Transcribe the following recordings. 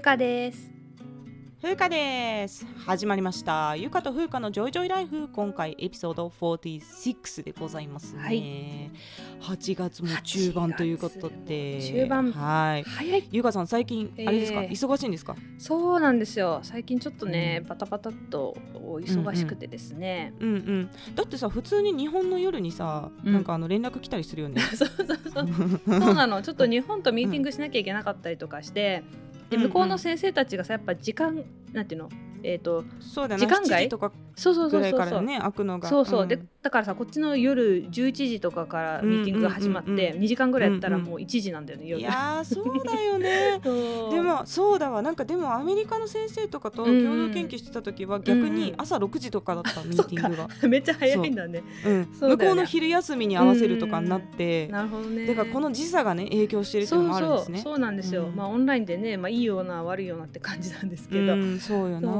ゆかです。風花です。始まりました。ゆかと風花のジョイジョイライフ。今回エピソード46でございますね、はい。8月も中盤ということで。中盤。はい。早い。ゆかさん最近あれですか、えー忙しいんですか？そうなんですよ。最近ちょっとね、うん。バタバタっと忙しくてですね、うんうん。だってさ普通に日本の夜にさ、うん。なんかあの連絡来たりするよね。そうそうそう。そうなの。ちょっと日本とミーティングしなきゃいけなかったりとかして、でうんうん向こうの先生たちがさやっぱ時間なんていうの？えっ、とそうだよね時間外？7時とかそうそうそぐらいうそう。そうからね開くのが。そうそう、ん。でだからさこっちの夜11時とかからミーティングが始まって、うんうん。うんうん2時間ぐらいやったらもう1時なんだよね、夜。いやーそうだよね。でもそうだわ。なんかでもアメリカの先生とかと共同研究してた時は逆に朝6時とかだったミーティングが、めっちゃ早いんだね。う。ん。向こうの昼休みに合わせるとかになって、なるほどね。だからこの時差がね影響してるっていうのもあるんですね。そうなんですよ、うん。まあオンラインでね、まあ、いいような悪いようなって感じなんですけど、うん、そうよな。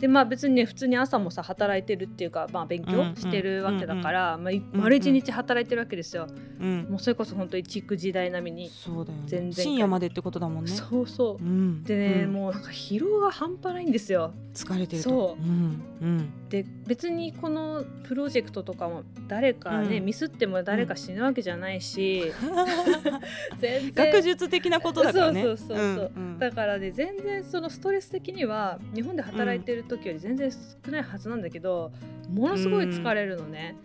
でまあ別にね普通に朝もさ働いてるっていうか、まあ、勉強してるわけだから、まあ、い丸一日働いてるわけですよ、うん、もうそれこそ本当に育児代並みに、そうだよね。全然。深夜までってことだもんね。そうそう。うん、でね、うん。もうなんか疲労が半端ないんですよ。疲れてると。そう。うん、うん、で別にこのプロジェクトとかも誰かね、うん。ミスっても誰か死ぬわけじゃないし、全然。学術的なことだからね。そうそうそうそう。うん。だからね全然そのストレス的には日本で働いてる時より全然少ないはずなんだけど、ものすごい疲れるのね、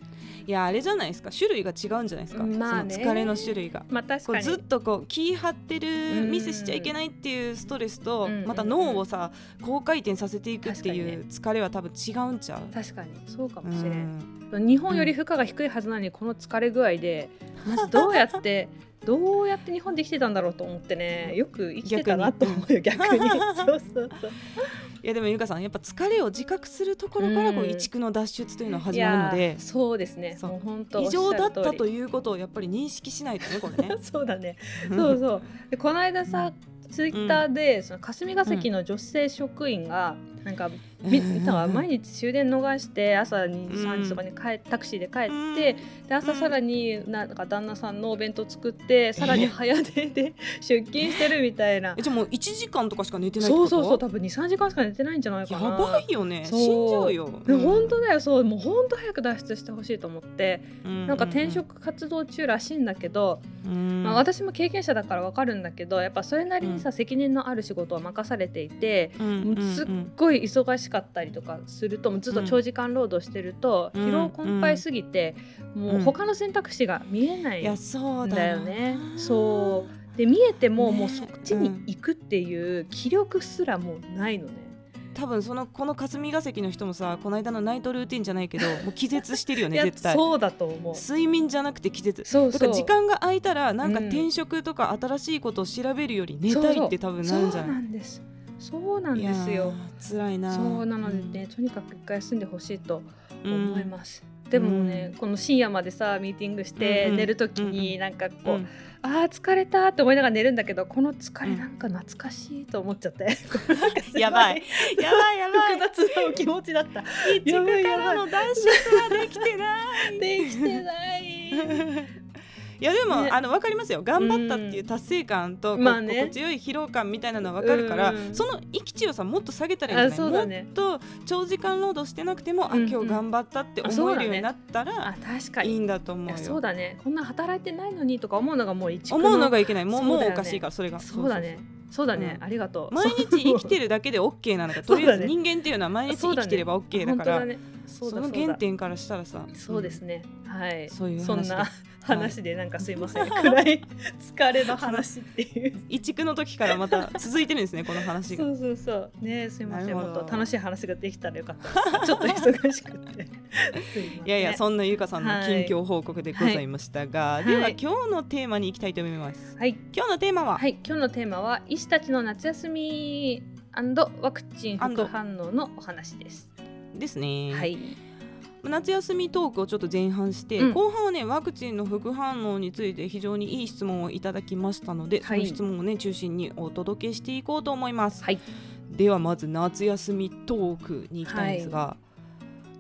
いやあれじゃないですか。種類が違うんじゃないですか、まあね。その疲れの種類が。まあ確かに。こうずっとこう気張ってるうんミスしちゃいけないっていうストレスと、うん。また脳をさ高回転させていくっていう疲れは多分違うんちゃう、確かに。そうかうもしれん、ん、日本より負荷が低いはずなのにこの疲れ具合でまずどうやってどうやって日本で生きてたんだろうと思ってねよく生きてたなと思うよ逆に。そうそうそう。いやでもゆかさんやっぱ疲れを自覚するところからこううん。移築の脱出というのは始いまるのでそうですね。そう。もう本当異常だったということをやっぱり認識しないとねこれね。そうだね。そうそう。でこの間さ、ツイッターで、その霞が関の女性職員がなんか、み見たわ毎日終電逃して朝にうん3時とかに帰タクシーで帰って、で朝さらになんか旦那さんのお弁当作ってさらに早出で 出勤してるみたいな。えじゃあもう1時間とかしか寝てないそうそうそう多分23時間しか寝てないんじゃないかやなばいよね。死んじゃうよ。でも本当だよ。そうもう本当早く脱出してほしいと思って、うん。なんか転職活動中らしいんだけど、うん。まあ、私も経験者だからわかるんだけどやっぱそれなりにさ、うん。責任のある仕事を任されていて、うん。もうすっごい忙しかったりとかするともうずっと長時間労働してると、うん。疲労困憊すぎて、もう他の選択肢が見えない。いやそうだんだよね。そう。で見えても、ね。もうそっちに行くっていう気力すらもうないのね。多分そのこの霞が関の人もさこの間のナイトルーティンじゃないけど もう気絶してるよね絶対。そうだと思う。睡眠じゃなくて気絶。そうそう。だから時間が空いたらなんかうん。転職とか新しいことを調べるより寝たいって多分なるんじゃそうなないんです。そうなんですよ。ー辛いな。そうなのでね、とにかく一回休んでほしいとうん思います。でもね、この深夜までさミーティングして寝るときうんになんかこう、うん。あー疲れたって思いながら寝るんだけどこの疲れなんか懐かしいと思っちゃって、やばい。やばいやばい。複雑なお気持ちだった。移築からの脱出はできてない。できてないいやでも、ね。あの分かりますよ。頑張ったっていう達成感と、こうまあね。心地よい疲労感みたいなのは分かるから、うんその域値をさもっと下げたらいいんじゃないね。もっと長時間労働してなくても、うんうん。あ今日頑張ったって思えるようになったあら確かに。いいんだと思いうやよ。そうだね。こんな働いてないのにとか思うのがもう一思うのがいけない。もうもうおかしいからそれが。そうだね。そうだね、うん。ありがとう。毎日生きてるだけで OK なんだからとりあえず人間っていうのは毎日生きてれば OK だからそその原点からしたらさ。そうですね。はい。そういうんな話でなんかすいません、暗い疲れの話っていう。移築の時からまた続いてるんですねこの話が。そうそうそう。ねすいません。もっと楽しい話ができたらよかった。ちょっと忙しくて。すいやいやそんなゆかさんのはい。近況報告でございましたが、はい。では、はい。今日のテーマに行きたいと思います。はい。今日のテーマは、はい。今日のテーマは医師たちの夏休みワクチン副反応のお話です。ですね、はい夏休みトークをちょっと前半して、うん。後半はねワクチンの副反応について非常にいい質問をいただきましたので、はい。その質問をね中心にお届けしていこうと思います、はい。ではまず夏休みトークに行きたいんですが、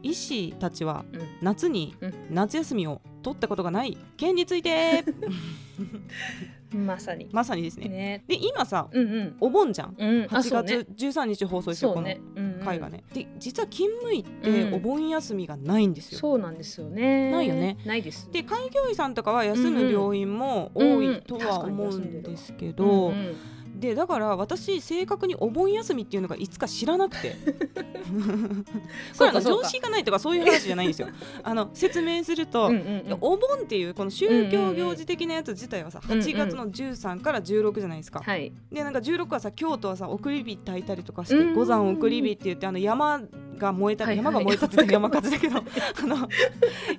医師たちはうん。夏にうん。夏休みを取ったことがない件について まさに。まさにですね。ね。で今さうんうん。お盆じゃん。うん。あ8そうね。月13日放送ですよ、そうね。うんうん。この回がね、で実は勤務医ってうん。お盆休みがないんですよ、そうなんですよね。ないよね。ないです。で開業医さんとかは休む病院も多いとは思うんですけど、うんうんでだから私正確にお盆休みっていうのがいつか知らなくて。これあの常識がないとかそういう話じゃないんですよ。あの説明すると、うんうんうん。お盆っていうこの宗教行事的なやつ自体はさ、うんうん8月の13から16じゃないですか、はい。でなんか16はさ京都はさ送り火焚いたりとかしてうん。五山送り火って言ってあの山が燃えた、山が燃えたって山火事だけどあの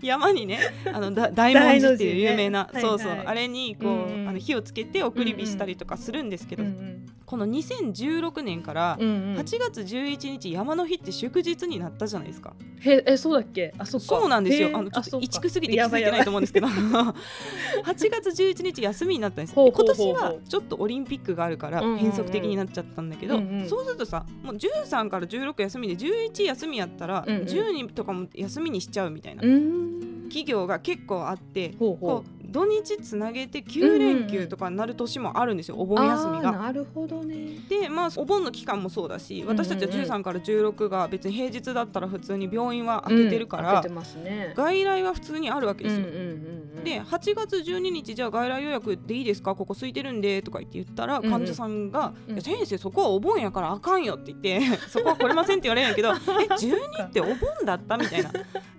山にねあのだ 大文字っていう有名な、ね。そうそう、はいはい。あれにこう、うんうん。あの火をつけて送り火したりとかするんですけど、うんうんこの2016年からうんうん。8月11日山の日って祝日になったじゃないですか。へえそうだっけ？あそそうなんですよ。あのちょっとそうか。移築すぎて気づいてないと思うんですけど、8 月11日休みになったんです。今年はちょっとオリンピックがあるから変則的になっちゃったんだけど、うんうん。そうするとさ、もう13から16休みで11休みやったらうんうん。12とかも休みにしちゃうみたいな。うーん企業が結構あって。こう土日つなげて9連休とかになる年もあるんですよ、おう盆休みが。なるほどね。でまあお盆の期間もそうだし私たちはうんうん。うん13から16が別に平日だったら普通に病院は開けてるから、うんね。外来は普通にあるわけですよ。うんうんうんうん。で8月12日じゃあ外来予約でいいですか？ここ空いてるんでとか言って言ったらうんうん。患者さんが、うん。いや先生そこはお盆やからあかんよって言って そこは来れませんって言われるんやけどえ12ってお盆だった？みたいな。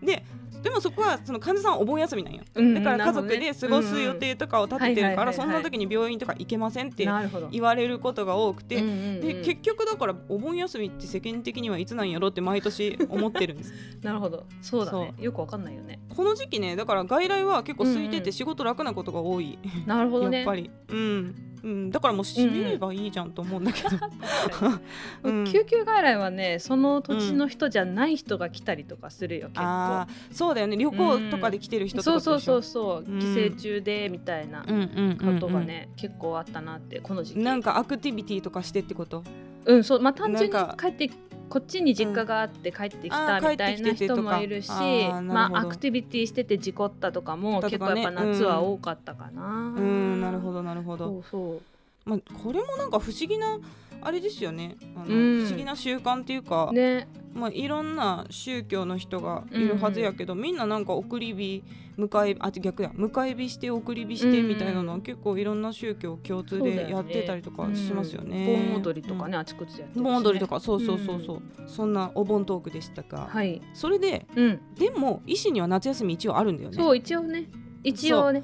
ででもそこはその患者さんはお盆休みなんよ。うんだから家族で過ごす予定とかを立ててるうんうん。からそんな時に病院とか行けませんって言われることが多くて、うんうんうん。で結局だからお盆休みって世間的にはいつなんやろって毎年思ってるんです。なるほど。そうだね。よくわかんないよね。この時期ねだから外来は結構空いてうんうんて仕事楽なことが多い、なるほどね。やっぱり。うん、うん、だからもう閉めればいいじゃんと思うんだけど、うん。救急外来はねその土地の人じゃない人が来たりとかするよ結あ構。あそうだよね。旅行とかで来てる人とかそうそうそううそう。うん。帰省中でみたいなうんうんうんうん。ことがね結構あったなってこの時期。なんかアクティビティとかしてってこと？うんそう。まあ単純に帰ってこっちに実家があって帰ってきたみたいな人もいるしまあアクティビティしてて事故ったとかも結構やっぱ夏は多かったかな。うんなるほどなるほそど、うそう。まあ、これもなんか不思議なあれですよね。あの、うん。不思議な習慣っていうか、ね。まあ、いろんな宗教の人がいるはずやけど、みんななんか送り火迎えあ逆や迎え火して送り火してみたいなのは結構いろんな宗教共通でやってたりとかしますよね。盆踊りとかね、あちこちでやってるしね。盆踊りとかそうそうそうそう、そんなお盆トークでしたが、はい。それでうん。でも医師には夏休み一応あるんだよね。そう一応ね。一応ね。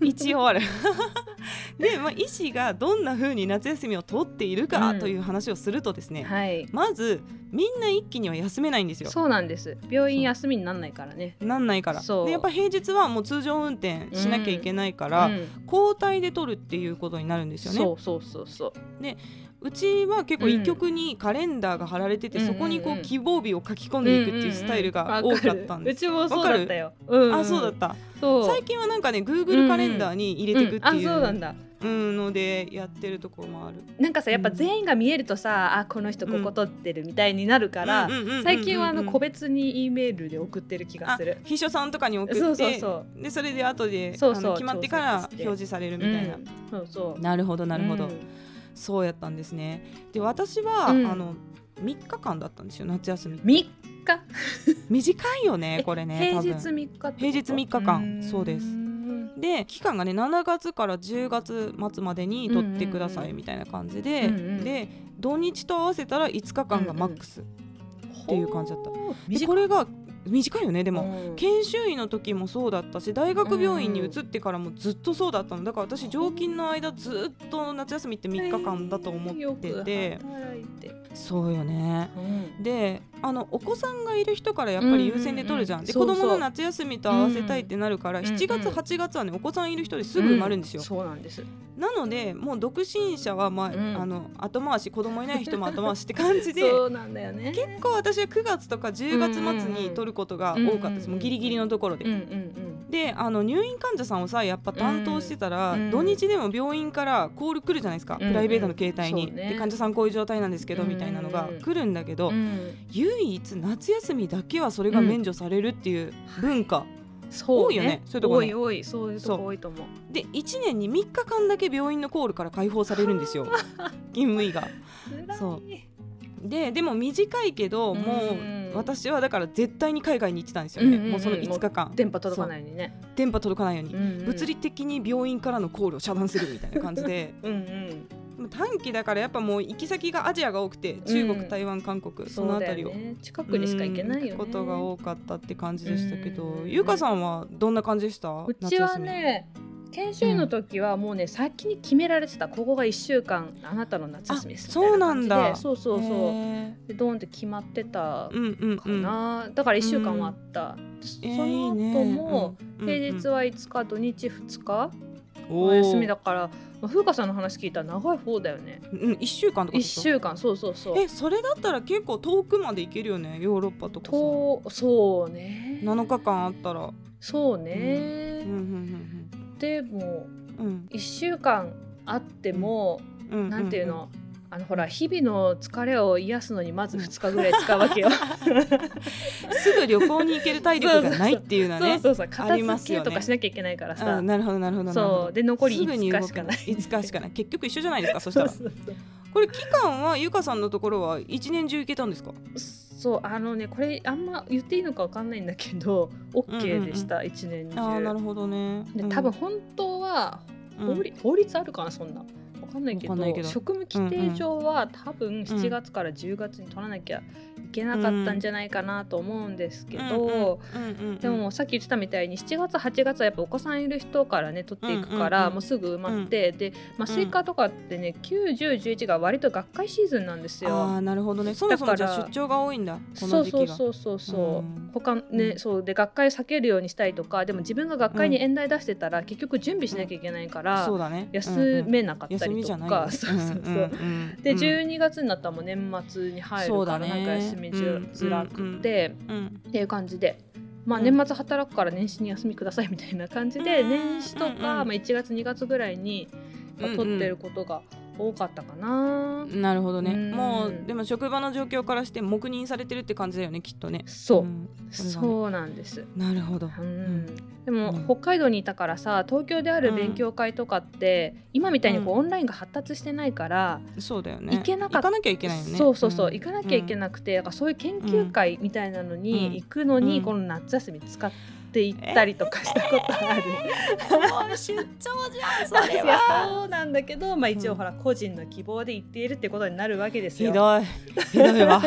一応ある で、まあ、医師がどんな風に夏休みを取っているかうん。という話をするとですね、はい。まずみんな一気には休めないんですよ。そうなんです。病院休みになんないからね。なんないから。そう。でやっぱ平日はもう通常運転しなきゃいけないから、うん。交代で取るっていうことになるんですよね。そうそうそうそう。うちは結構一曲にカレンダーが貼られてて、うんそこにこうんううん希望日を書き込んでいくっていうスタイルが多かったんです、うちもそうだったよ、うんあそうだった。最近はなんかね Google カレンダーに入れていくっていうんあそうなんうだうんのでやってるところもあるなんかさやっぱ全員が見えるとさ、あこの人ここ取ってるみたいになるから、うんうんうんうんうん最近はあの個別に E メールで送ってる気があする。秘書さんとかに送ってそうそうそう。でそれで後でそうそう。決まってから表示されるみたいな、うんそうそう。なるほどなるほど、うん。そうやったんですね。で私は、うんあの3日間だったんですよ夏休み3日？短いよねこれね 平日3日平日3日間。んそうですで期間がね7月から10月末までに取ってくださいみたいな感じで、うんうん。で土日と合わせたら5日間がマックス、ていう感じだった。ほう。で短い。これが短いよね。でも、うん。研修医の時もそうだったし大学病院に移ってからもずっとそうだったの。だから私常勤の間ずっと夏休みって3日間だと思ってて、そうよね。うん。であのお子さんがいる人からやっぱり優先で取るじゃん,、で子うんうんうんそう。そう供の夏休みと合わせたいってなるから、うん7月うん8月はねお子さんいる人ですぐ埋まるんですよ、そうなんですなのでもう独身者は、まあうん。あの後回し子供いない人も後回しって感じで そうなんだよね。結構私は9月とか10月末に取ることが多かったです、うんうん。うんもうギリギリのところで。うんうんうんであの入院患者さんをさやっぱ担当してたら、うん土日でも病院からコール来るじゃないですか、うんプライベートの携帯に、ね。で患者さんこういう状態なんですけど、うんみたいなのが来るんだけど、うん。唯一夏休みだけはそれが免除されるっていう文化、多いよね。そういうとこね。多い多い。そういうとこ多いと思う。で1年に3日間だけ病院のコールから解放されるんですよ。勤務医が。そう。ででも短いけど、もう私はだから絶対に海外に行ってたんですよね、うんうんうん。もうその5日間。電波届かないようにね。電波届かないように、うんうん。物理的に病院からのコールを遮断するみたいな感じで。うんうん短期だからやっぱもう行き先がアジアが多くて中国、うん台湾韓国そのあたりを。ね近くにしか行けないよね。うんことが多かったって感じでしたけど、うん。ゆうかさんはどんな感じでした？うちはね研修医の時はもうね先に決められてた。ここが1週間あなたの夏休みですあそうなんだ。そうそうそうへでドーンって決まってたーうんうんかうん。な、だから1週間はあった、えーその後もいいね。平日は5日土日2日うんお休みだから、まあ、風花さんの話聞いたら長い方だよね。うん1週間とか1でしょ？週間そうそうそう。えそれだったら結構遠くまで行けるよねヨーロッパとかさ。とそうね。7日間あったら。そうね、うんうんでもうんうん1週間あっても、うんうん。なんていうの？あのほら日々の疲れを癒すのにまず2日ぐらい使うわけよ。すぐ旅行に行ける体力がないっていうのはそうねそうそう片付けとかしなきゃいけないからあさ。なるほどなるほどなるほどそうで残りすぐに5動け 日しかない。5日しかない結局一緒じゃないですかそしたらこれ期間はゆかさんのところは一年中行けたんですか？そうあのねこれあんま言っていいのかわかんないんだけど OK でした、一年中。ああなるほどねで多分本当は法律あるかなそんな。わかんないけど職務規定上は、多分7月から10月に取らなきゃいけなかったんじゃないかなと思うんですけど、でもさっき言ってたみたいに7月8月はやっぱお子さんいる人からね取っていくから、もうすぐ埋まって、で、まあ、スイカとかってね91011が割と学会シーズンなんですあよ。あなるほどね。そもそもじゃだからあ出張が多いんだこそうの時期がそうそうそうそう、うん他ね、うん。そうで学会避けるようにしたいとかでも自分が学会に演題出してたら、結局準備しなきゃいけないから、そうだね。休めなかったりとか、そうそうそう。んんんでうん。12月になったらもう年末に入るからなんか休みづらくて、うんっていう感じで。まあ、うん。年末働くから年始に休みくださいみたいな感じで、うん年始とか、うんまあ、1月2月ぐらいに、まあうんうん。取ってることが多かったかな、なるほどね。うん。もうでも職場の状況からして黙認されてるって感じだよねきっとね。そう、ん。そうなんです、なるほど。うん。でも、うん。北海道にいたからさ東京である勉強会とかって、今みたいにこう、うん。オンラインが発達してないから、そうだよね。行けなかっ行かなきゃいけないよね。そうそうそう、ん。行かなきゃいけなくて、だからそういう研究会みたいなのに行くのに、うんこの夏休み使ってって行ったりとかしたことある。出張じゃんそれはそうなんだけど、まあ、一応ほら個人の希望で行ってい。るってことになるわけですよ。ひどい。ひどい。わ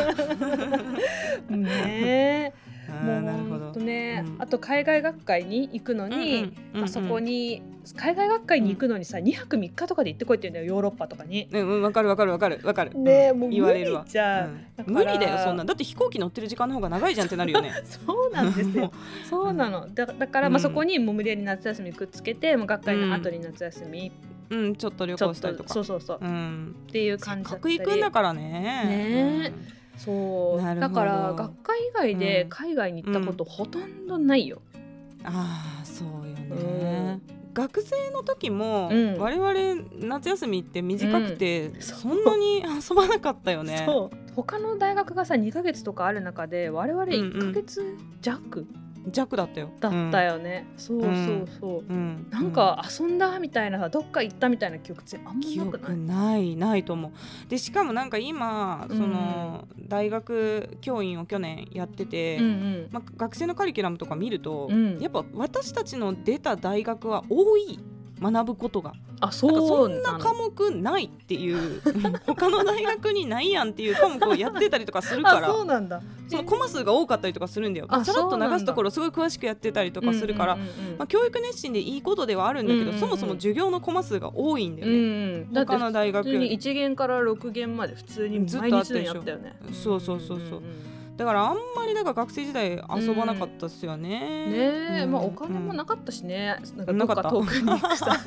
ねえもうほんとね、うん。あと海外学会に行くのに、まあ、そこに海外学会に行くのにさ2泊3日とかで行ってこいって言うんだよヨーロッパとかに。ねうんわかるわかるわかるわかる。うんねえもう言われるわ。じゃん。うん。無理だよそんな。だって飛行機乗ってる時間の方が長いじゃんってなるよね。そうなんですよ。そうなの。だだから、まあ、うん。そこにもう無理やり夏休みくっつけて、もう学会の後に夏休み、うんちょっと旅行したりとか。そうそうそう、うん。っていうせ感じだったり。っかく行くんだからね。ね。そうなるほど。だから学会以外でうん。海外に行ったことほとんどないよ。うんああそうよね。学生の時もうん。我々夏休みって短くてうん。そんなに 遊ばなかったよね。そう。他の大学がさ2ヶ月とかある中で我々1ヶ月弱弱だったよ。だったよね、そうそうそう、うん。うん。なんか遊んだみたいなどっか行ったみたいな記憶ってあんま記なくない？憶ないないと思う。でしかもなんか今その大学教員を去年やってて、うんうん。まあ、学生のカリキュラムとか見ると、うん。やっぱ私たちの出た大学は多い学ぶことが。あそなんかそうんな科目ないっていう 他の大学にないやんっていう科目をやってたりとかするから あそうなんだ。そのコマ数が多かったりとかするんだよ。あさらっと流すところすごい詳しくやってたりとかするから、うんうんうんうん。まあ、教育熱心でいいことではあるんだけど、うんうんうん。そもそも授業のコマ数が多いんだようね、んだって他の大学。普通に1限から6限まで普通にずっ毎日のやったよね。そうそうそうそう。んんだからあんまりだから学生時代遊ばなかったっすよね、ねえ、うん。まあお金もなかったしね、なんかどっか遠くに行くさ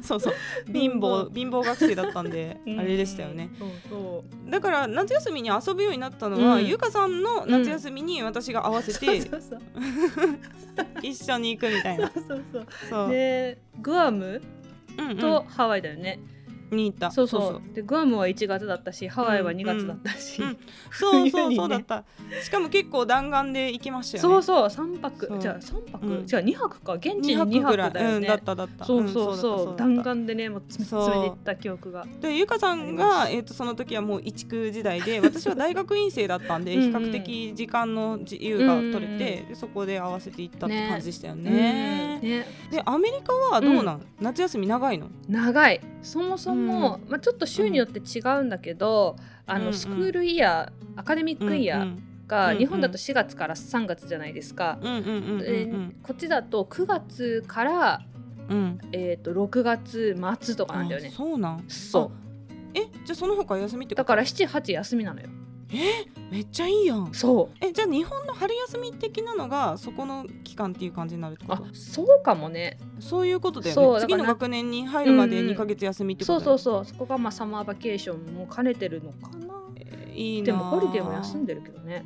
そうそう。貧乏貧乏学生だったんでうん。あれでしたよね。そうそう。だから夏休みに遊ぶようになったのは、うん。ゆかさんの夏休みに私が合わせて 一緒に行くみたいな。そうそうそう。そう、でグアムうんうん。とハワイだよね、に行った。そうそうでグアムは1月だったしハワイは2月だったし、うん そうそう冬にねそうだった。しかも結構弾丸で行きましたよね。そうそう。3泊。そう。じゃあ3泊、うん。じゃあ2泊か。現地に2 2泊だよね、うん、だっただった。そうそうそう,、弾丸でねもう詰めていった記憶が。でゆかさんが、えー、とその時はもう一区時代で私は大学院生だったんで うん。うん比較的時間の自由が取れて、うん。うんでそこで合わせていったってね。感じでしたようん。ね。ね。でアメリカはどうなん、夏休み長いの？長い。そもそも、まあ、ちょっと州によって違うんだけど、あうんうん。のスクールイヤーアカデミックイヤーうんうん。が日本だと4月から3月じゃないですか、うんうんうんうんえーこっちだと9月から、うん。うんえー、と6月末とかなんだよあねそうなん？そえじゃあその他休みってだから78休みなのよめっちゃいいやん。そう。えじゃあ日本の春休み的なのがそこの期間っていう感じになるってこあとそうかもね。そういうことだよね。次の学年に入るまでうんうん。2ヶ月休みってこそうとそうそう。そこがまあサマーバケーションも兼ねてるのかな。えーいいなでもホリデーも休んででるけどね。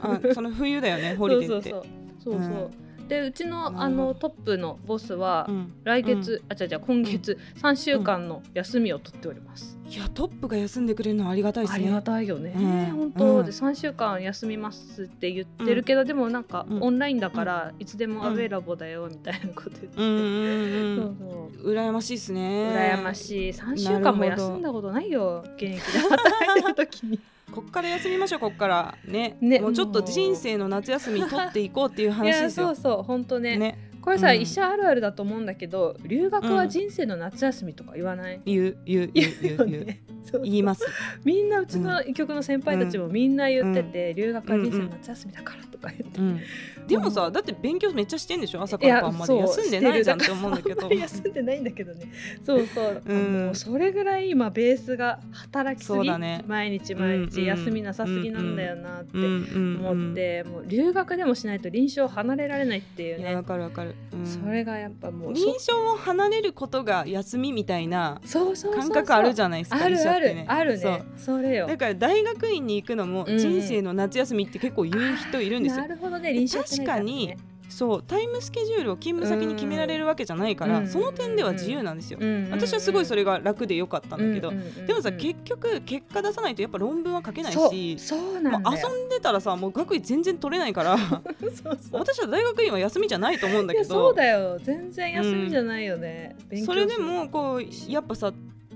あその冬だよねホリデーって。そうそうそう。そうそう、でうちのあのトップのボスは、うん。来月、あ違う違う今月3週間の休みを取っております、いやトップが休んでくれるのはありがたいですね。ありがたいよね、うん本当、うん。で3週間休みますって言ってるけど、でもなんかうん。オンラインだからいつでも available だよみたいなこと言って、うん。うん。うん。そうそう。羨ましいですね。羨ましい。3週間も休んだことないよ現役で働いてる時にこっから休みましょうこっから。ね。ね。もうちょっと人生の夏休み取っていこうっていうい話ですよ。やそうそう本当ね。ね。これさ、うん。医者あるあるだと思うんだけど留学は人生の夏休みとか言わない、言う言う言う言う言う。ねそう言います。みんなうちの医局の先輩たちもみんな言ってて、留学は人生の夏休みだからとか言うん。でもさだって勉強めっちゃしてんでしょ？朝から晩まで。休んでないじゃんって思うんだけど。休んでないんだけどね。そうそう、うん。もうそれぐらい今ベースが働きすぎ、そうだね。毎日毎うんうん日休みなさすぎなんだよなってうんうんうん思って、もう留学でもしないと臨床離れられないっていうね。わかるわかる、うん。それがやっぱもう臨床を離れることが休みみたいな感覚あるじゃないですかあるある、ね。あるね。それよ。だから大学院に行くのもうんうん。人生の夏休みって結構言う人いるんですよ。なるほどね臨床ってないらね。そうタイムスケジュールを勤務先に決められるわけじゃないから、うん。その点では自由なんですよ、うん私はすごいそれが楽でよかったんだけど、うんでもさ結局結果出さないとやっぱ論文は書けないしそうなんだよ。遊んでたらさもう学位全然取れないから。私は大学院は休みじゃないと思うんだいやそけどうだよ。全然休みじゃないよね、それでもこうやっぱさ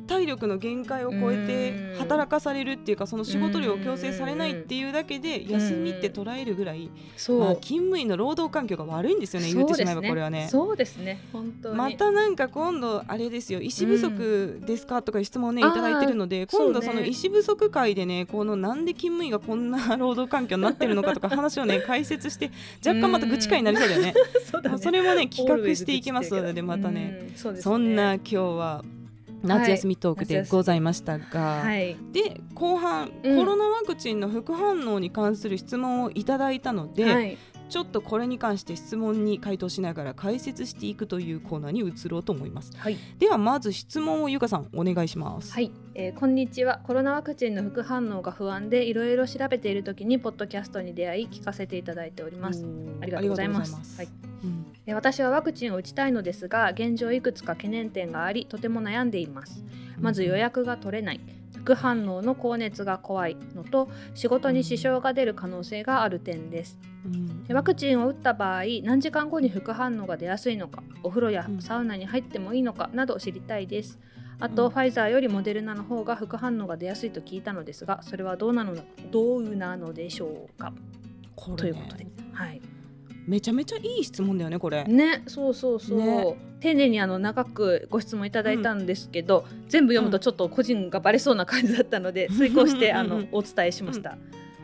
体力の限界を超えてうん。働かされるっていうかその仕事量を強制されないっていうだけで休みって捉えるぐらい、まあ、勤務員の労働環境が悪いんですよね言ってしまえばこれはね。そうですね。本当に。またなんか今度あれですよ医師不足ですかとか質問をねいあーただいてるので今度その医師不足会でねこのなんで勤務医がこんな労働環境になってるのかとか話をね解説して若干また愚痴会になりそうだよね。それもね企画していきますのでまたね。そんな今日は夏休みトークでございましたが、はい。で後半、うん。コロナワクチンの副反応に関する質問をいただいたので、はい。ちょっとこれに関して質問に回答しながら解説していくというコーナーに移ろうと思います。はい。ではまず質問をゆかさんお願いします。はい、えーこんにちは。コロナワクチンの副反応が不安でいろいろ調べている時にポッドキャストに出会い聞かせていただいております。ありがとうございます。はい。うん。えー私はワクチンを打ちたいのですが現状いくつか懸念点がありとても悩んでいます。まず予約が取れない。副反応の高熱が怖いのと仕事に支障が出る可能性がある点です。うん。でワクチンを打った場合何時間後に副反応が出やすいのかお風呂やうんサウナに入ってもいいのかなど知りたいですあと、うんファイザーよりモデルナの方が副反応が出やすいと聞いたのですがそれはどうなのどうなのでしょうか？ね。ということで。はい。めちゃめちゃいい質問だよねこれ。ねそうそうそう、ね。丁寧にあの長くご質問いただいたんですけど、全部読むとちょっと個人がバレそうな感じだったので、遂行してあのお伝えしました。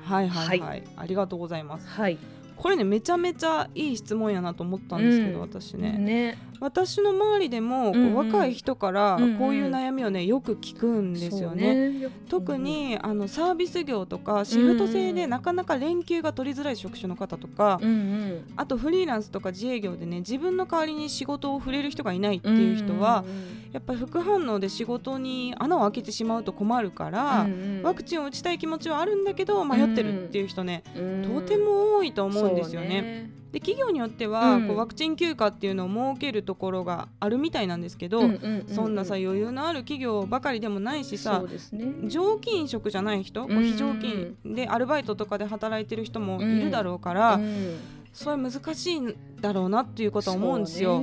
はいはいはい、はい。ありがとうございます。はい。これねめちゃめちゃいい質問やなと思ったんですけど、うん。私ね。ね。私の周りでもこう、うん。うん若い人からうんうん。こういう悩みをねよく聞くんですよね。ね。特にあのサービス業とかシフト制でなかなか連休が取りづらい職種の方とか、うんうん。あとフリーランスとか自営業でね自分の代わりに仕事を触れる人がいないっていう人は、やっぱり副反応で仕事に穴を開けてしまうと困るから、ワクチンを打ちたい気持ちはあるんだけど迷ってるっていう人ね、とても多いと思うんですよね。で企業によっては、うん。こうワクチン休暇っていうのを設けるところがあるみたいなんですけど、そんなさ余裕のある企業ばかりでもないしさね。常勤職じゃない人、こううん非常勤でアルバイトとかで働いてる人もいるだろうから、うん。それ難しいんだろうなっていうことは思うんですよ。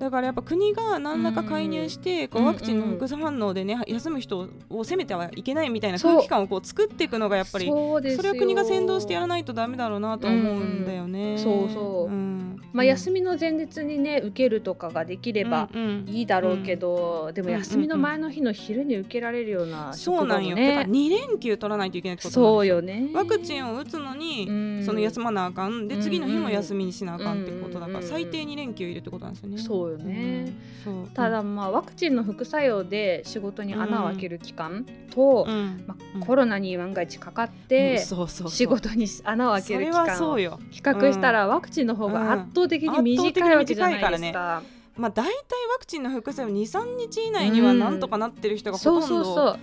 だからやっぱ国が何らか介入して、こううんワクチンの副反応でね休む人を責めてはいけないみたいな空気感をこう作っていくのがやっぱりそれを国が先導してやらないとダメだろうなと思うんだよね。うんそうそう。うん。まあ、休みの前日にね受けるとかができればいいだろうけど、でもうん休みの前の日の昼に受けられるようなそうなんよ。だから2連休取らないといけないってことそうよ。よね。ワクチンを打つのに、うん。その休まなあかん。でうん次の日も休みにしなあかんってことだから、うん最低2連休いるってことなんですよね。そうよね、うんただまあワクチンの副作用で仕事に穴を開ける期間と、うん。まうん。あ、コロナに万が一かかっうんて仕事に穴を開ける期間。を。比較したらワクチンの方が圧倒的に短いわけじゃないですか。まあ、大体ワクチンの副作用23日以内にはなんとかなってる人がほとんど、そうそうそう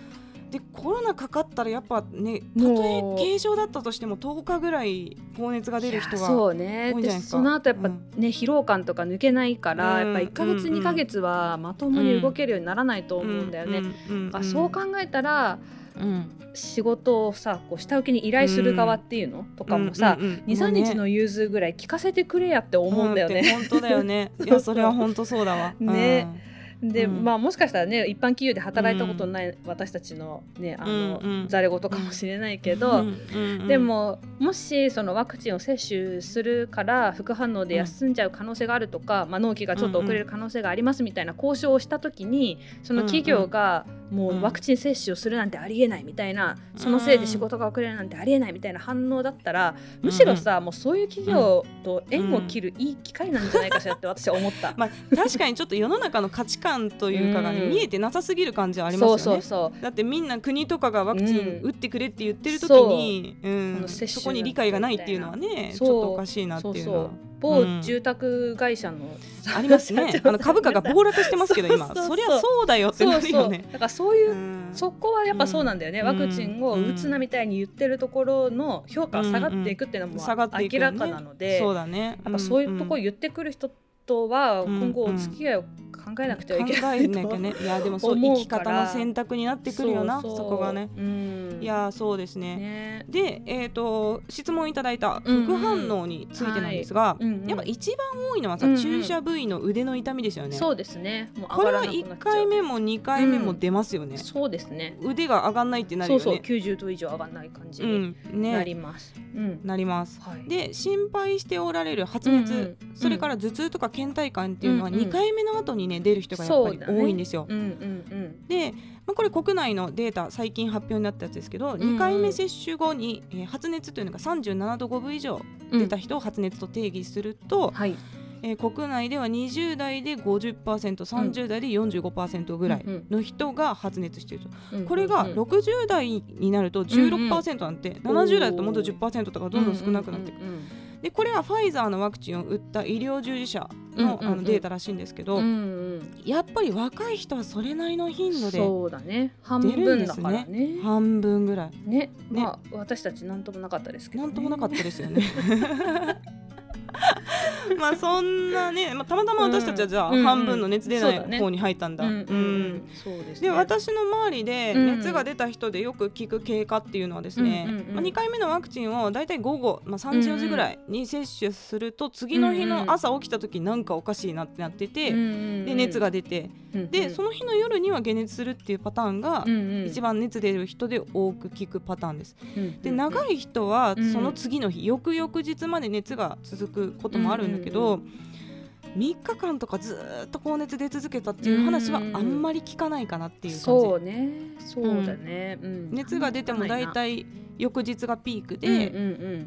でコロナかかったらやっぱねたとえ軽症だったとしても10日ぐらい高熱が出る人が多いんじゃないですかその後やっぱうん。ね、疲労感とか抜けないから、うんやっぱ1か月、うん2か月はまともに動けるようにならないと思うんだよね。うんあそう考えたらうん。仕事をさこう下請けに依頼する側っていうの、とかもさ、うんうんうん23日の融通ぐらい聞かせてくれやって思うんだよね。って本当だよね。いやそれは本当そうだわ。ねで、うん。まあもしかしたらね一般企業で働いたことない私たちのねあの、うざれ言かもしれないけうんど、でももしそのワクチンを接種するから副反応で休んじゃう可能性があるとか、まあ、納期がちょっと遅れる可能性がありますみたいな交渉をした時にその企業がもうワクチン接種をするなんてありえないみたいなそのせいで仕事が遅れるなんてありえないみたいな反応だったらむしろさもうそういう企業と縁を切るいい機会なんじゃないかしらって私は思った。まあ確かにちょっと世の中の価値観というかがね、うん見えてなさすぎる感じはありますよね。そうそうそう。だってみんな国とかがワクチン打ってくれって言ってる時に、うん。そこに理解がないっていうのはねちょっとおかしいなっていうのは。そうそう某うん住宅会社の、あります ね。あの株価が暴落してますけど今。そりゃそうだよってそうそう。なるよね。だからそういう、うんそこはやっぱそうなんだよね、うん。ワクチンを打つなみたいに言ってるところの評価が下がっていくっていうのも明らかなので、そうだね。やっぱそういうところん。言ってくる人とはうん今後お付き合いを考えなくてはいけない考えなきゃね。いやでもそう生き方の選択になってくるよなそこがね。うん、いやそうですね。ね。で、えー、と質問いただいたうんうん。副反応についてなんですが、うんうん。やっぱ一番多いのはさ、うんうん注射部位の腕の痛みですよね。そうですね。もうこれは上がらなくなっちゃう。1回目も2回目も出ますよね。そうですね。腕が上がんないってなるそうよね。そう90度以上上がらない感じうにんね。なります、うん。なります。はい。で心配しておられる発熱、うんうんそれから頭痛とか倦怠感っていうのはうんうん2回目の後にね出る人がやっぱり多いんですよ。うんうんうん。で、まあ、これ国内のデータ最近発表になったやつですけど、ん2回目接種後に、えー発熱というのが37度5分以上うん。出た人を発熱と定義すると、はい。えー国内では20代で 50%30 代で45%ぐらいの人が発熱していると、うんこれがうん60代になると16%なんて、70代だともっと10%とかどんどん少なくなっていく、うんうんうんでこれはファイザーのワクチンを打った医療従事者の,、あのデータらしいんですけど、うんうんやっぱり若い人はそれなりの頻度でそうだね。半分だらね。ね半分ぐらい。ね。まあ私たちなんともなかったですけど、ね、なんともなかったですよね。まあそんなね、まあ、たまたま私たちはじゃあ半分の熱出ない方に入ったんだ。で私の周りでうん熱が出た人でよく聞く経過っていうのはですね、まあ、2回目のワクチンを大体午後、まあ、3時4時ぐらいに接種すると次の日の朝起きた時なんかおかしいなってなってて、で熱が出てでそのの日の夜には解熱するっていうパターンが一番熱出る人で多く聞くパターンです。で長いい人はうんその次の日、翌々日まで熱が続くことももあるんだけど、うん3日間とかずーっと高熱出続けたっていう話はあんまり聞かないかなっていう感じ、そうね。そうだね、うん。熱が出ても大体翌日がピークうんで、う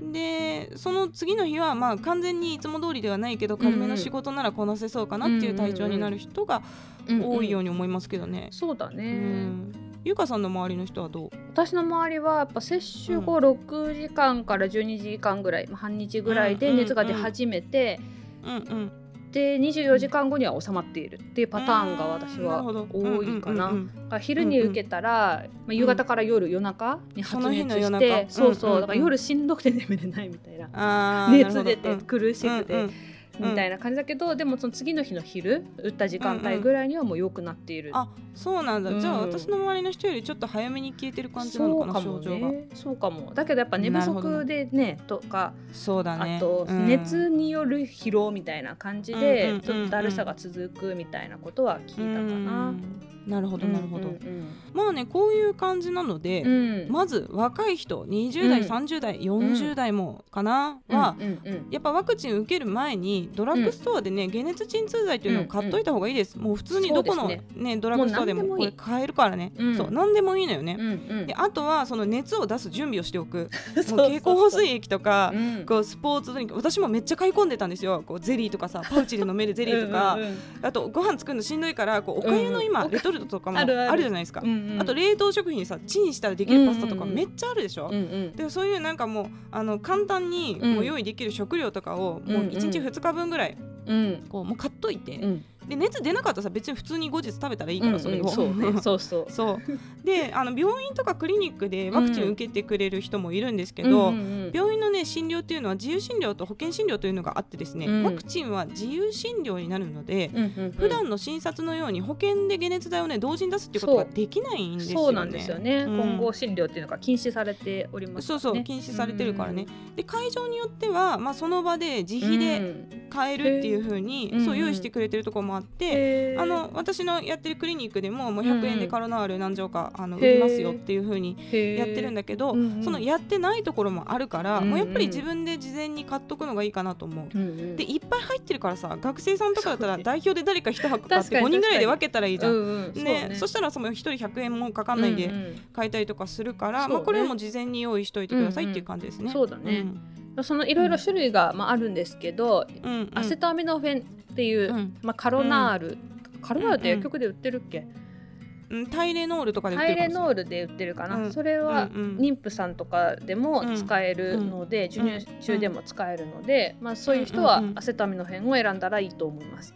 ん。でその次の日はまあ完全にいつも通りではないけど軽めの仕事ならこなせそうかなっていう体調になる人がうん多いようにに思いますけどね。うそうだね、んゆかさんの周りの人はどう？私の周りはやっぱ接種後6時間から12時間ぐらい、まあ半日ぐらいで熱が出始めて、うんうん。で24時間後には収まっているっていうパターンが私は多いかな。うんうんうんだから昼に受けたら、まあ、夕方から夜、夜中に発熱夜して中。そうそう、夜しんどくて眠れないみたいな。熱出て苦しくて、うんうんみたいな感じだけど、でもその次の日の昼打った時間帯ぐらいにはもう良くなっている、あそうなんだ、うん。じゃあ私の周りの人よりちょっと早めに消えてる感じなのかなそうかもね。そうかも。だけどやっぱ寝不足でねとかそうだね。あとうん。熱による疲労みたいな感じうんうんうんうんでちょっとだるさが続くみたいなことは聞いたかな。うんなるほどなるほど、うんまあねこういう感じなので、うん。うんまず若い人20代、うん。30代40代もかな、は、うんうんやっぱワクチン受ける前にドラッグストアでね、解熱鎮痛剤っていうのを買っといた方がいいです、もう普通にどこのそうでねドラッグストアでもこれ買えるからね、うん。そう何でもいいのよね、うんうん。であとはその熱を出す準備をしておく。そうもう経口補水液とかうん。こうスポーツドリンク。私もめっちゃ買い込んでたんですよ。こうゼリーとかさパウチで飲めるゼリーとか。うんうんあとご飯作るのしんどいからこうおかゆの今、うん。うんレトルトとかもあある。じゃないですか、うんうん。あと冷凍食品さチンしたらできるパスタとかうんうんうん。めっちゃあるでしょ、うんうん。でそういうなんかもうあの簡単にうんもう用意できる食料とかをうんもう1日2日分ぐらいうん。こうもう買っといて、うんで熱出なかったらさ別に普通に後日食べたらいいからそれを、うんうんそうね。そうそう。そう。であの病院とかクリニックでワクチン受けてくれる人もいるんですけど、うんうんうん病院のね診療っていうのは自由診療と保険診療というのがあってですね、うん。ワクチンは自由診療になるので、うんうんうん。普段の診察のように保険で解熱剤をね同時に出すっていうことができないんですよね。そうなんですよね、うん。混合診療っていうのが禁止されておりますそうそう禁止されてるからね、で会場によっては、まあ、その場で自費で買えるっていう風に、うん。そう用意してくれてるところもあって、あの私のやってるクリニックでももう100円でカロナール何錠かあの売りますよっていう風にへー。やってるんだけど、そのやってないところもあるから、もうやっぱり自分で事前に買っとくのがいいかなと思う。でいっぱい入ってるからさ学生さんとかだったら代表で誰か1箱買って確かに5人ぐらいで分けたらいいじゃん。ねそしたらその1人100円もかかんないで買えたりとかするから、まあ、これも事前に用意しといてくださいっていう感じですね。そうだね。ん。そのいろいろ種類が、まあ、あるんですけど、アセトアミノフェンっていう、うん。まあ、カロナール、カロナールって薬局で売ってるっけ、うんタイレノールとかで売っタイレてるかもしれない。ノールで売ってるかな、うん。それは妊婦さんとかでも使えるので、授乳中でも使えるので、まあ、そういう人はアセトアミノフェンを選んだらいいと思います、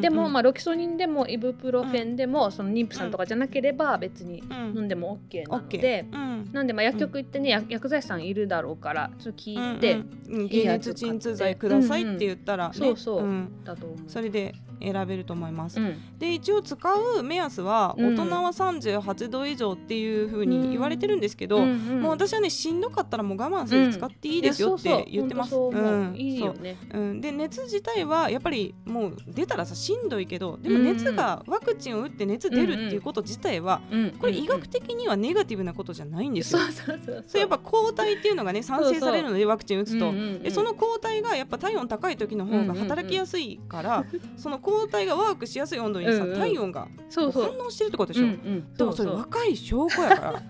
でも、まあ、ロキソニンでもイブプロフェンでも、その妊婦さんとかじゃなければ別にうん。飲んでも OK なオッケので、なんでまあ薬局行ってね、や薬剤師さんいるだろうからちょっと聞いて、うんう解熱鎮痛剤くださいって言ったら、ね。そうそう、ん。だと思う。それで選べると思います。うん。で一応使う目安はうん。大人は38度以上っていう風に言われてるんですけど、うんうん。もう私はねしんどかったらもう我慢せず使っていいですよって言ってます。うんいいよね。そううん、で熱自体はやっぱりもう出たらさしんどいけどでも熱がワクチンを打って熱出るっていうこと自体はうんこれ医学的にはネガティブなことじゃないんですよ。そうそうそうそれやっぱ抗体っていうのがね産生されるのでワクチン打つと、うんうんうんでその抗体がやっぱ体温高い時の方が働きやすいから、その抗体がワークしやすい温度にさ、うんうん。体温が反応してるってことでしょ、うんうん。だからそれ若い証拠やから。こ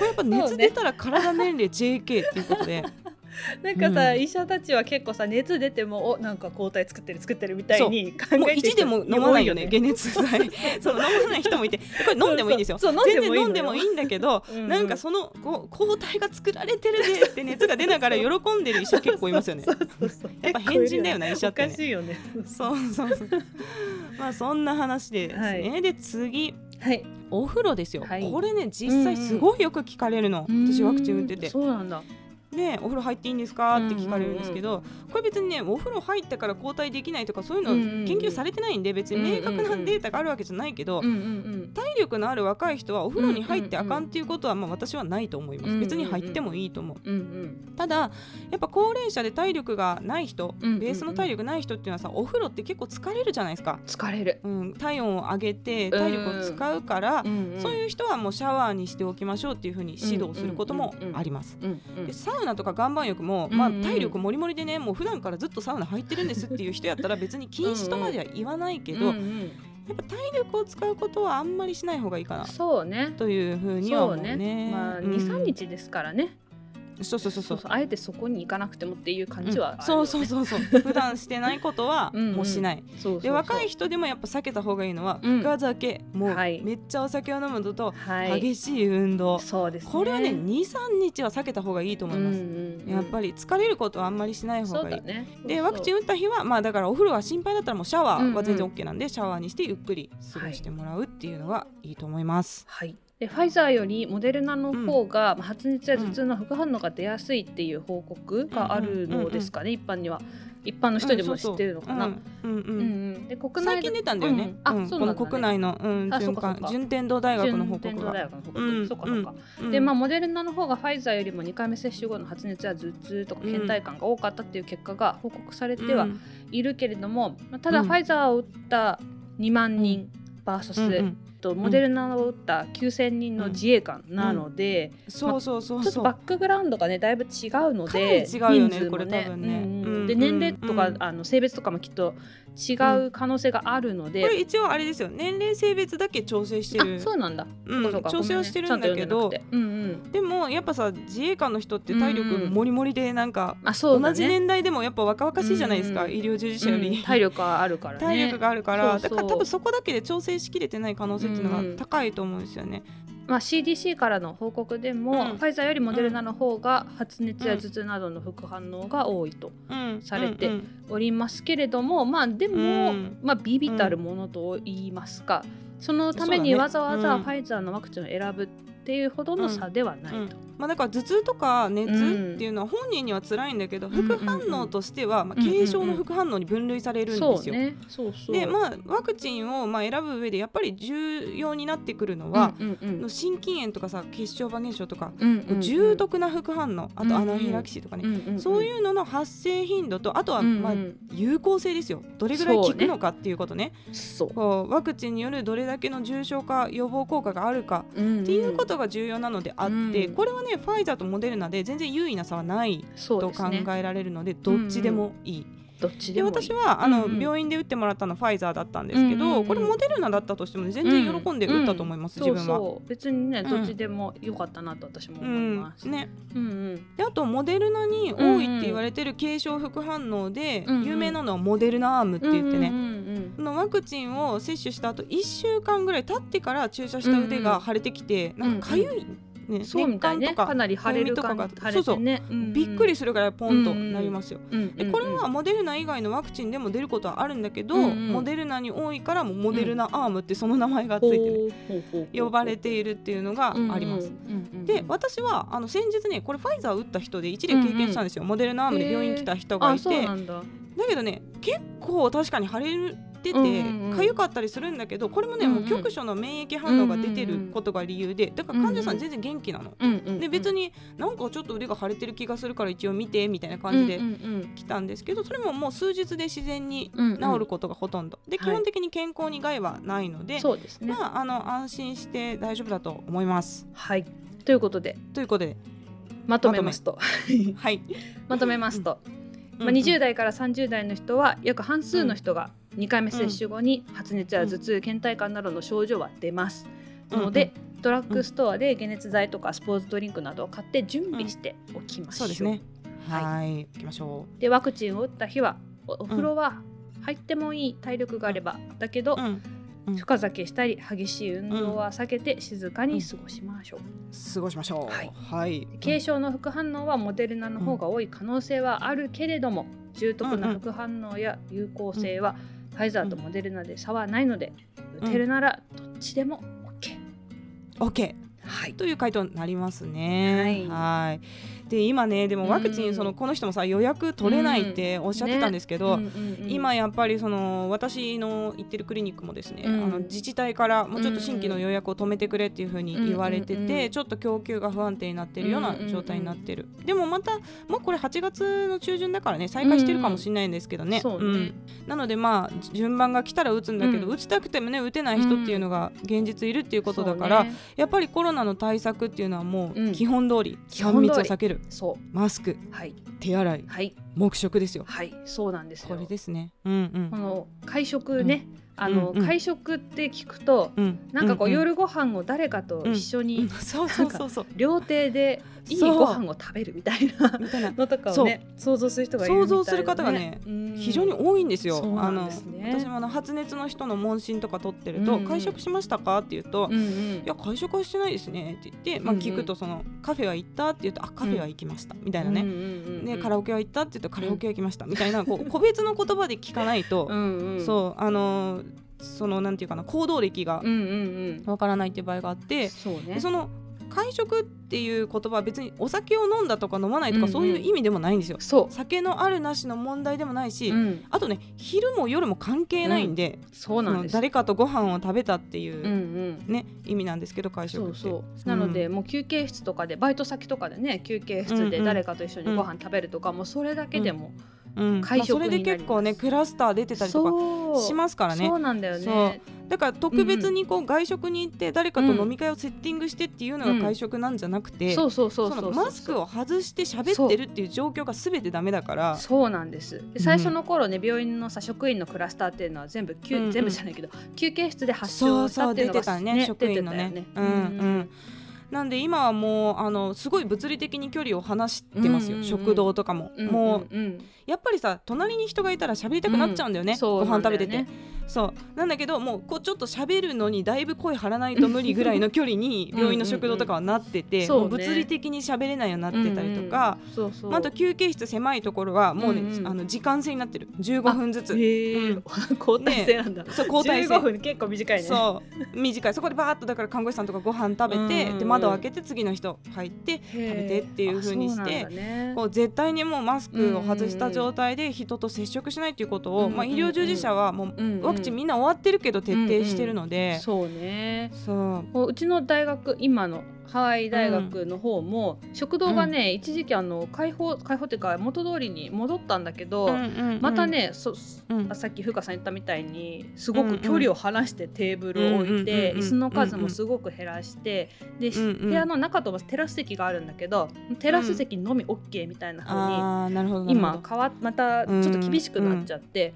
れやっぱ熱出たら体年齢 JK っていうことで、なんかさ、うん。医者たちは結構さ熱出てもおなんか抗体作ってる作ってるみたいに考もう。1えてる人でも飲まないよね多解熱剤。その飲まない人もいて。これ飲んでもいいんですよ。全然飲飲んでもいいんでもいいんだけど うんうん。なんかそのこう抗体が作られてるでって熱が出ながら喜んでる医者結構いますよね。そうそうそう。やっぱ変人だよね医者ってね。おかしいよね。そうそう。そうまあそんな話でですね、はで次。はい。お風呂ですよ、はい。これね実際すごいよく聞かれるの、私ワクチン打ってて。そうなんだでお風呂入っていいんですか？って聞かれるんですけど、これ別にねお風呂入ったから抗体できないとかそういうのうんうんうん研究されてないんで別に明確なデータがあるわけじゃないけど、うんうん体力のある若い人はお風呂に入ってあかんっていうことはまあ私はないと思います、うんうんうん別に入ってもいいと思う。うんうんただやっぱ高齢者で体力がない人、うんうんうん。ベースの体力ない人っていうのはさお風呂って結構疲れるじゃないですか、疲れる、うん、体温を上げて体力を使うから、そうういう人はもうシャワーにしておきましょうっていうふうに指導することもあります。ん、うんうん。でサウナとか岩盤浴も、まあ、体力もりもりでねもう普段からずっとサウナ入ってるんですっていう人やったら別に禁止とまでは言わないけど、やっぱ体力を使うことはあんまりしない方がいいかな。そうね。というふうにはそう思うね。ねまあうん23日ですからね、そうそうそうそう。あえてそこに行かなくてもっていう感じはあるよね、そうそうそうそう。普段してないことは うんうん。もうしない。で若い人でもやっぱ避けた方がいいのはうん。深酒、もうはい。めっちゃお酒を飲むのとはい。激しい運動、そうですね。これはね23日は避けた方がいいと思います。うんうんうん。やっぱり疲れることはあんまりしない方がいい。ね。でワクチンン打った日はまあだからお風呂が心配だったらもうシャワーは全然 OK なんで、シャワーにしてゆっくり過ごしてもらうっていうのがいいと思います。はいでファイザーよりモデルナの方が、まあ発熱や頭痛の副反応が出やすいっていう報告があるのですかね、一般には。一般の人でも知ってるのかな。で国内最近出たんだよね。うん。あうん。そうなん国内の、うん、循順天堂大学の報告が。そうかそうか、うん。でまあモデルナの方がファイザーよりも2回目接種後の発熱や頭痛とか倦怠感が多かったっていう結果が報告されてはうんいるけれども、まあただうん。ファイザーを打った2万人 VS、とモデルナを打った9000人の自衛官なので、そうそうそうちょっとバッ。クグラウンドがねだいぶ違うので違うよね人数もこれ多分ね。うんで年齢とか、うんあの性別とかもきっと違う可能性があるので、これ一応あれですよ。年齢性別だけ調整してる。あそうなんだ、うん調整はしてるんだけど。ねうんうん。でもやっぱさ自衛官の人って体力もりもりでなんか、あそうだね。同じ年代でもやっぱ若々しいじゃないですか、うん医療従事者より、うん体力はあるからね。体力があるから。だから多分そこだけで調整しきれてない可能性っていうのが高いと思うんですよね。まあ、CDC からの報告でも、うん。ファイザーよりモデルナの方が発熱や頭痛などの副反応が多いとうん。されてうんおりますけれどもまあでも、うん。まあ、ビビたるものと言いますか、そのためにわざわざうんファイザーのワクチンを選ぶっていうほどの差ではないと。うん。まあ、だから頭痛とか熱うん。っていうのは本人には辛いんだけど、んうんうん。副反応としては、まあ、うんうんうん。軽症の副反応に分類されるんですよ。そうね。そうそう。でまあワクチンをまあ選ぶ上でやっぱり重要になってくるのは、うんうんうん。心筋炎とかさ血小板現象とか、うんうんうん。重篤な副反応あとアナフィラキシーとかね、うんうんうんそういうのの発生頻度とあとはうんうんまあ有効性ですよ。どれぐらい効くのかっていうことね。そうこうワクチンによるどれだけの重症化予防効果があるかっっていうことが重要なのであって、うんこれはねファイザーとモデルナで全然優位な差はないと考えられるのでどっちでもいい。どっちで私はあの、うんうん。病院で打ってもらったのはファイザーだったんですけど、うんうん。うんこれモデルナだったとしてもね全然喜んで打ったと思います、うん。自分は。そうそう。別にねんどっちでも良かったなと私も思います。うん、ね。うんうん。であとモデルナに多いって言われてる軽症副反応で、うんうん。有名なのはモデルナアームって言ってね、うんうんそのワクチンを接種した後1週間ぐらい経ってから注射した腕が腫れてきて、うんうんなん。か痒い、ねそうみたいね。かなり腫れる感かが腫れてね。びっくりすするぐらいポンとなりますよ。るでこれはモデルナ以外のワクチンでも出ることはあるんだけど、うんうん。モデルナに多いからもうモデルナアームってその名前がついて、ね呼ばれているっていうのがあります。で私はあの先日ねこれファイザー打った人で一例経験したんですよ、モデルナアームで病院来た人があいて、だ。だけどね結構確かに腫れててうんうんうん。痒かったりするんだけどこれもね、もう局所の免疫反応が出てることが理由でだから患者さん全然元気なの。で別にになんかちょっと腕が腫れてる気がするから一応見てみたいな感じで来たんですけどそれももう数日で自然に治ることがほとんど。で基はい。本的に健康に害はないので、そうですね。まああの安心して大丈夫だと思います。はい。ということで。ということでまとめますと。はい、まとめますと。まあ、うん20代から30代の人は約半数の人が2回目接種後に発熱や頭痛、倦怠感などの症状は出ます。ので、ドラッグストアで解熱剤とかスポーツドリンクなどを買って準備しておきましょう。そうですね。はいはい、行きましょでワクチンを打った日はおお風呂は入ってもいい体力があればだけど、う。うん、うん深酒したり激しい運動は避けて静かに過ごしましょう。過ごしましょう。はいはい。軽症の副反応はモデルナの方が多い可能性はあるけれども、重篤な副反応や有効性はファイザーとモデルナで差はないので、うん打てるならどっちでも OK。オッケー。はい。という回答になりますね。はいいで今ねでもワクチンそのこの人もさ予約取れないっておっしゃってたんですけど、ね。うんうんうん今やっぱりその私の行ってるクリニックもですね、うん。あの自治体からもうちょっと新規の予約を止めてくれっていうふうに言われてて、ちょっと供給が不安定になってるような状態になってる、でもまたもうこれ8月の中旬だからね再開してるかもしれないんですけどね,、そうね。ん。なのでまあ順番が来たら打つんだけど、うん。打ちたくてもね打てない人っていうのが現実いるっていうことだから、やっぱりコロナの対策っていうのはもう基本通り3基本通り。密を避けるそマスクうはい。手洗いはい。黙食ですよ。はい。そうなんですよ。これですね。うんうん。この会食ね、あの、うんうん。会食って聞くとうん。なんかこう、んん。夜ご飯を誰かと一緒うん。にそうそうそうそう。料亭でいいそう。ご飯を食べるみたいなみたいな。のとかをね。想像する人がいるみたいな、ね、想像する方がねうん。非常に多いんですよ。そうなんあのですね。私もあの発熱の人の問診とか取ってると、うんうん会食しましたか？って言うと、いうんうんや会食はしてないですねって言って、まあ、うんうん。聞くとそのカフェは行った？って言うとあカフェは行きました、みたいなね。うんうんうんね、カラオケは行った？って言うとカラオケは行きました、みたいなこう個別の言葉で聞かないと、うんうんそうあのそのなんていうかな行動歴がうんうんわからないっていう場合があっうんて、そうね。でその会食っていう言葉は別にお酒を飲んだとか飲まないとか、うんうん。そういう意味でもないんですよ。そ酒のあるなしの問題でもないし、う、うん、あとね昼も夜も関係ないんで、そうなんです。誰かとご飯を食べたっていうう、んうん。ね意味なんですけど会食って。そうそう。なので、もう休憩室とかでバイト先とかでね休憩室でうんうん。誰かと一緒にご飯食べるとか、もうそれだけでも、うん会食まあそれで結構ねクラスター出てたりとかそう。しますからね。そうなんだよね。だから特別にこう外食に行って誰かと飲み会をセッティングしてっていうのが会食なんじゃなくて、そうそうそうそそうのマスクを外して喋ってるっていう状況が全てダメだからそう。なんです。で最初の頃ね、病院のさ職員のクラスターっていうのは全部、きゅうんうん。全部じゃないけど休憩室で発症しそうそうたっていうのが出てたね職員のね。出てうんうんなんで今はもうあのすごい物理的に距離を離してますよ、食堂とかも、うんもうやっぱりさ隣に人がいたら喋りたくなっちゃうんだよね、うんご飯食べてて。そう。なんだけどもうこうちょっと喋るのにだいぶ声張らないと無理ぐらいの距離に病院の食堂とかはなってて物理的に喋れないようになってたりとか、そうそう。まあ、あと休憩室狭いところはもうね、あの時間制になってる。15分ずつ。交代制なんだ、そう交代制。15分結構短いね。そう。短い。そこでバーッとだから看護師さんとかご飯食べて、で窓開けて次の人入って食食べてっていう風にしてね、こう絶対にもうマスクを外した状態で人と接触しないということを、まあ、医療従事者はもうワクチンみんな終わってるけど徹底してるので、そうね。そううちの大学今のハワイ大学の方も、食堂がね、一時期あの開放開放っていうか元通りに戻ったんだけど、また、ね、そうん。さっき風花さん言ったみたいにすごく距離を離してテーブルを置いて、椅子の数もすごく減らして、で、部屋の中ともテラス席があるんだけどテラス席のみ OK みたいな風に、今変わまたちょっと厳しくなっちゃって、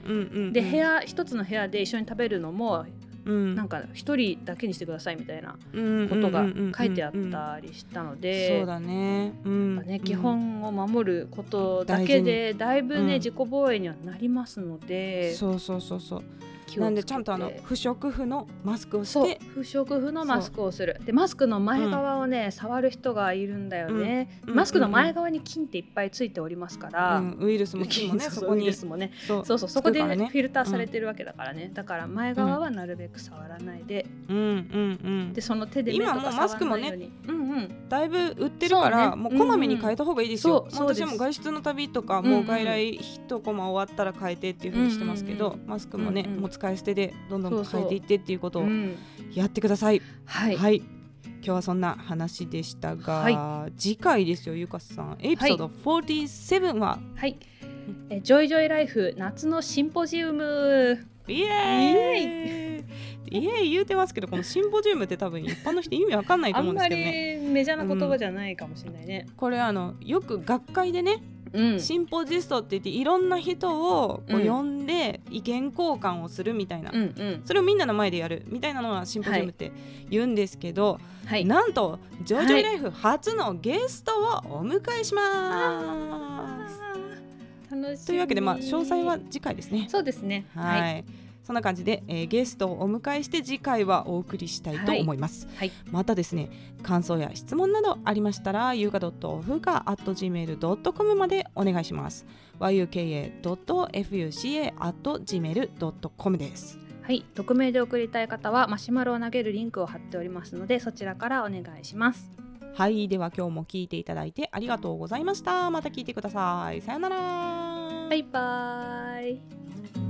で部屋一つの部屋で一緒に食べるのもうん。なんか一人だけにしてくださいみたいなうん。ことが書いてあったりしたので。そうだね,、うん。ね、基本を守ることだけでだいぶね、うん。自己防衛にはなりますので。そうそうそうそうなんでちゃんとあの不織布のマスクをして。不織布のマスクをする。でマスクの前側をね、触る人がいるんだよね、うん。マスクの前側に菌っていっぱいついておりますから、うん。ウイルスも菌もね そこに。ウイルスもね。そう。そうそこで、ねフィルターされてるわけだからね、だから前側はなるべく触らないで、うん。うんうんでその手で目とか今もうマスクもねうんうん。だいぶ売ってるから、ね。もうこまめに変えた方がいいですよ、うんうん私も外出の旅とか、うんうんもう外来一コマ終わったら変えてっていうふうにしてますけど、うんうんマスクもね、うんうんもう使い捨てでどんどん変えていってっていうことをうんやってください、はい、はい。今日はそんな話でしたが、は次回ですよゆかさん。エピソード47は、はい、えジョイジョイライフ夏のシンポジウム。イエーイ。イエーイ。言うてますけどこのシンポジウムって多分一般の人意味わかんないとあ思うんんでますけどね。りメジャーな言葉じゃないかもしれないね。これあのよく学会でねうん、シンポジストって言っていろんな人をこううん呼んで意見交換をするみたいな、うんうんそれをみんなの前でやるみたいなのがシンポジウムって言うんですけど、はい。なんと「ジョジョイライフ」初のゲストをお迎えします。あー楽しみというわけでまあ詳細は次回ですね。そうですね。はい、そんな感じで、えーゲストをお迎えして次回はお送りしたいと思います。はいまたですね感想や質問などありましたらゆうか .fuka.gmail.com までお願いします。yuka.fuca.gmail.com です。はい。匿名で送りたい方はマシュマロを投げるリンクを貼っておりますのでそちらからお願いします。はいでは今日も聞いていただいてありがとうございましたまた聞いてくださいさよならバイバーイ